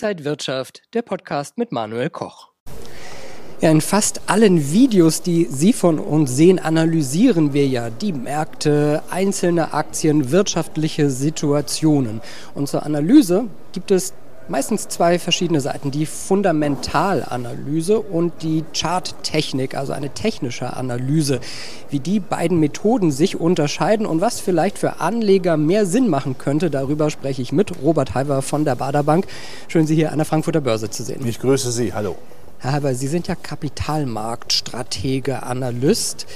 Inside Wirtschaft, der Podcast mit Manuel Koch. Ja, in fast allen Videos, die Sie von uns sehen, analysieren wir ja die Märkte, einzelne Aktien, wirtschaftliche Situationen. Und zur Analyse gibt es meistens zwei verschiedene Seiten. Die Fundamentalanalyse und die Charttechnik, also eine technische Analyse. Wie die beiden Methoden sich unterscheiden und was vielleicht für Anleger mehr Sinn machen könnte, darüber spreche ich mit Robert Halver von der Baderbank. Schön, Sie hier an der Frankfurter Börse zu sehen. Ich grüße Sie. Hallo. Herr Halver, Sie sind ja Kapitalmarktstratege, Analyst.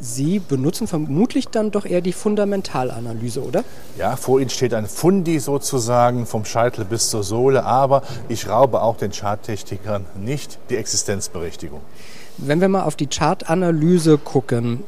Sie benutzen vermutlich dann doch eher die Fundamentalanalyse, oder? Ja, vor Ihnen steht ein Fundi sozusagen vom Scheitel bis zur Sohle, aber ich raube auch den Charttechnikern nicht die Existenzberechtigung. Wenn wir mal auf die Chartanalyse gucken,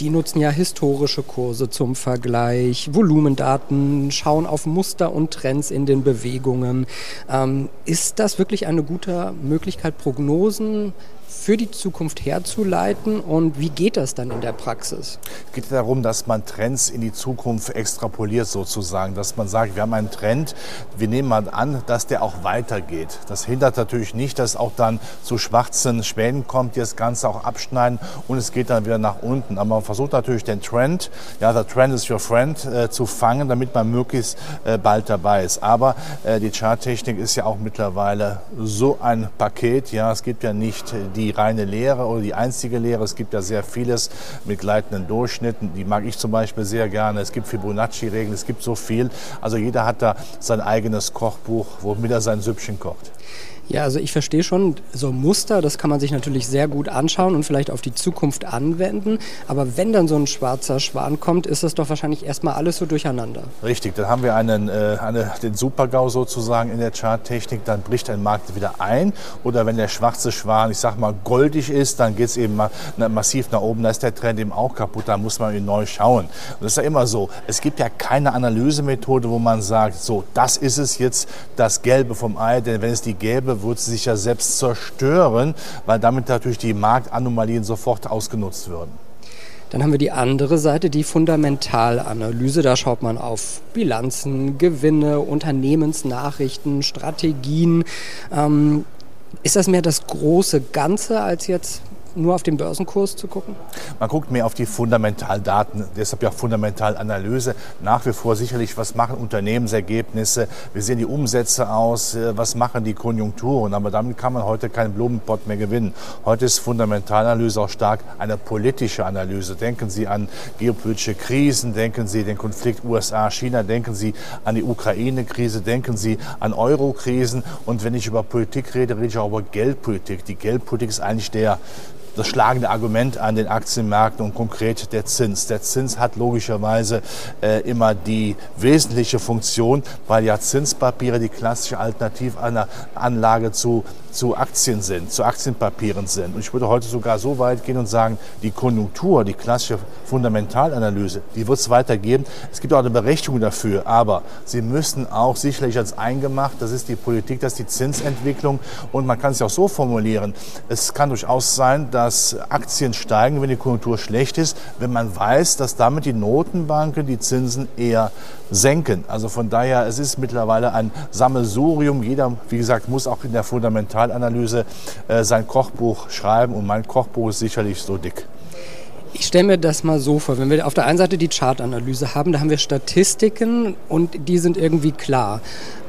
die nutzen ja historische Kurse zum Vergleich, Volumendaten, schauen auf Muster und Trends in den Bewegungen. Ähm, ist das wirklich eine gute Möglichkeit, Prognosen für die Zukunft herzuleiten und wie geht das dann in der Praxis? Es geht darum, dass man Trends in die Zukunft extrapoliert sozusagen, dass man sagt, wir haben einen Trend, wir nehmen mal an, dass der auch weitergeht. Das hindert natürlich nicht, dass auch dann zu schwarzen Schwänen kommt, die das Ganze auch abschneiden und es geht dann wieder nach unten. Aber man versucht natürlich den Trend, ja, der Trend is your friend, äh, zu fangen, damit man möglichst äh, bald dabei ist. Aber äh, die Charttechnik ist ja auch mittlerweile so ein Paket, ja, es gibt ja nicht die reine Lehre oder die einzige Lehre. Es gibt ja sehr vieles mit gleitenden Durchschnitten. Die mag ich zum Beispiel sehr gerne. Es gibt Fibonacci-Regeln, es gibt so viel. Also jeder hat da sein eigenes Kochbuch, womit er sein Süppchen kocht. Ja, also ich verstehe schon, so Muster, das kann man sich natürlich sehr gut anschauen und vielleicht auf die Zukunft anwenden. Aber wenn dann so ein schwarzer Schwan kommt, ist das doch wahrscheinlich erstmal alles so durcheinander. Richtig, dann haben wir einen, äh, eine, den Supergau sozusagen in der Charttechnik, dann bricht ein Markt wieder ein. Oder wenn der schwarze Schwan, ich sag mal, goldig ist, dann geht es eben mal, massiv nach oben, da ist der Trend eben auch kaputt, da muss man ihn neu schauen. Und das ist ja immer so, es gibt ja keine Analysemethode, wo man sagt, so, das ist es jetzt, das Gelbe vom Ei, denn wenn es die Gelbe würde sie sich ja selbst zerstören, weil damit natürlich die Marktanomalien sofort ausgenutzt würden. Dann haben wir die andere Seite, die Fundamentalanalyse. Da schaut man auf Bilanzen, Gewinne, Unternehmensnachrichten, Strategien. Ähm, ist das mehr das große Ganze als jetzt nur auf den Börsenkurs zu gucken? Man guckt mehr auf die Fundamentaldaten, deshalb ja Fundamentalanalyse. Nach wie vor sicherlich, was machen Unternehmensergebnisse, wie sehen die Umsätze aus, äh, was machen die Konjunkturen. Aber damit kann man heute keinen Blumenpott mehr gewinnen. Heute ist Fundamentalanalyse auch stark eine politische Analyse. Denken Sie an geopolitische Krisen, denken Sie den Konflikt USA-China, denken Sie an die Ukraine-Krise, denken Sie an Euro-Krisen. Und wenn ich über Politik rede, rede ich auch über Geldpolitik. Die Geldpolitik ist eigentlich der das schlagende Argument an den Aktienmärkten und konkret der Zins. Der Zins hat logischerweise äh, immer die wesentliche Funktion, weil ja Zinspapiere die klassische Alternativanlage zu zu Aktien sind, zu Aktienpapieren sind. Und ich würde heute sogar so weit gehen und sagen, die Konjunktur, die klassische Fundamentalanalyse, die wird es weitergeben. Es gibt auch eine Berechtigung dafür, aber sie müssen auch sicherlich als eingemacht, das ist die Politik, das ist die Zinsentwicklung und man kann es ja auch so formulieren, es kann durchaus sein, dass Aktien steigen, wenn die Konjunktur schlecht ist, wenn man weiß, dass damit die Notenbanken die Zinsen eher senken. Also von daher, es ist mittlerweile ein Sammelsurium. Jeder, wie gesagt, muss auch in der Fundamentalanalyse äh, sein Kochbuch schreiben und mein Kochbuch ist sicherlich so dick. Ich stelle mir das mal so vor, wenn wir auf der einen Seite die Chartanalyse haben, da haben wir Statistiken und die sind irgendwie klar.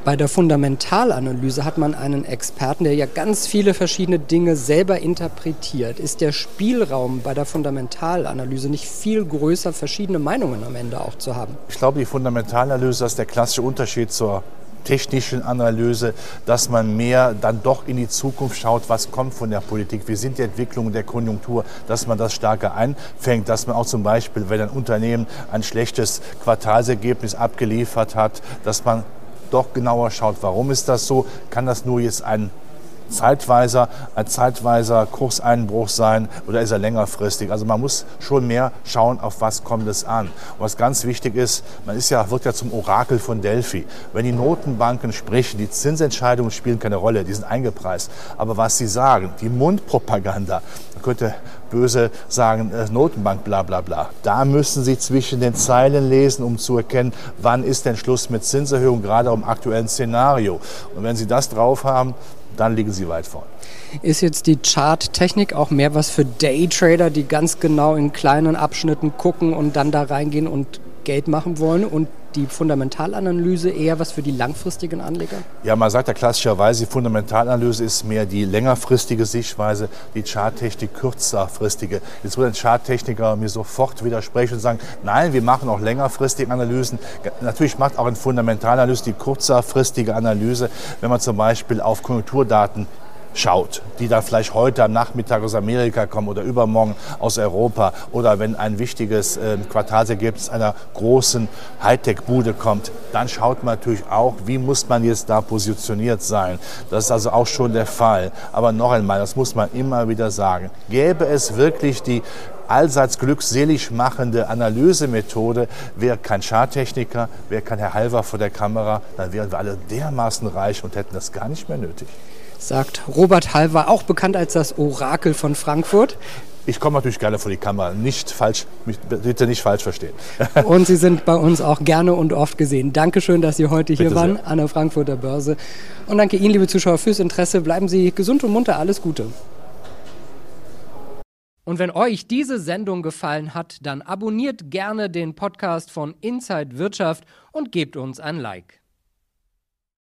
Bei der Fundamentalanalyse hat man einen Experten, der ja ganz viele verschiedene Dinge selber interpretiert. Ist der Spielraum bei der Fundamentalanalyse nicht viel größer, verschiedene Meinungen am Ende auch zu haben? Ich glaube, die Fundamentalanalyse ist der klassische Unterschied zur technischen Analyse, dass man mehr dann doch in die Zukunft schaut, was kommt von der Politik, wie sind die Entwicklungen der Konjunktur, dass man das stärker einfängt, dass man auch zum Beispiel, wenn ein Unternehmen ein schlechtes Quartalsergebnis abgeliefert hat, dass man doch genauer schaut, warum ist das so, kann das nur jetzt ein zeitweiser, ein zeitweiser Kurseinbruch sein oder ist er längerfristig? Also man muss schon mehr schauen, auf was kommt es an. Und was ganz wichtig ist, man ist ja, wird ja zum Orakel von Delphi. Wenn die Notenbanken sprechen, die Zinsentscheidungen spielen keine Rolle, die sind eingepreist. Aber was sie sagen, die Mundpropaganda, da könnte böse sagen, äh, Notenbank, bla bla bla. Da müssen Sie zwischen den Zeilen lesen, um zu erkennen, wann ist denn Schluss mit Zinserhöhung, gerade im aktuellen Szenario. Und wenn Sie das drauf haben, dann liegen Sie weit vorn. Ist jetzt die Charttechnik auch mehr was für Daytrader, die ganz genau in kleinen Abschnitten gucken und dann da reingehen und Geld machen wollen und die Fundamentalanalyse eher was für die langfristigen Anleger? Ja, man sagt ja klassischerweise, die Fundamentalanalyse ist mehr die längerfristige Sichtweise, die Charttechnik kürzerfristige. Jetzt würde ein Charttechniker mir sofort widersprechen und sagen, nein, wir machen auch längerfristige Analysen. Natürlich macht auch ein Fundamentalanalyse die kurzerfristige Analyse, wenn man zum Beispiel auf Konjunkturdaten schaut, die dann vielleicht heute am Nachmittag aus Amerika kommen oder übermorgen aus Europa oder wenn ein wichtiges äh, Quartalsergebnis einer großen Hightech-Bude kommt, dann schaut man natürlich auch, wie muss man jetzt da positioniert sein. Das ist also auch schon der Fall. Aber noch einmal, das muss man immer wieder sagen, gäbe es wirklich die allseits glückselig machende Analysemethode, wäre kein Charttechniker, wäre kein Herr Halver vor der Kamera, dann wären wir alle dermaßen reich und hätten das gar nicht mehr nötig sagt Robert Halver, auch bekannt als das Orakel von Frankfurt. Ich komme natürlich gerne vor die Kamera, nicht falsch, bitte nicht falsch verstehen. Und Sie sind bei uns auch gerne und oft gesehen. Dankeschön, dass Sie heute hier bitte waren sehr. an der Frankfurter Börse. Und danke Ihnen, liebe Zuschauer, fürs Interesse. Bleiben Sie gesund und munter. Alles Gute. Und wenn euch diese Sendung gefallen hat, dann abonniert gerne den Podcast von Inside Wirtschaft und gebt uns ein Like.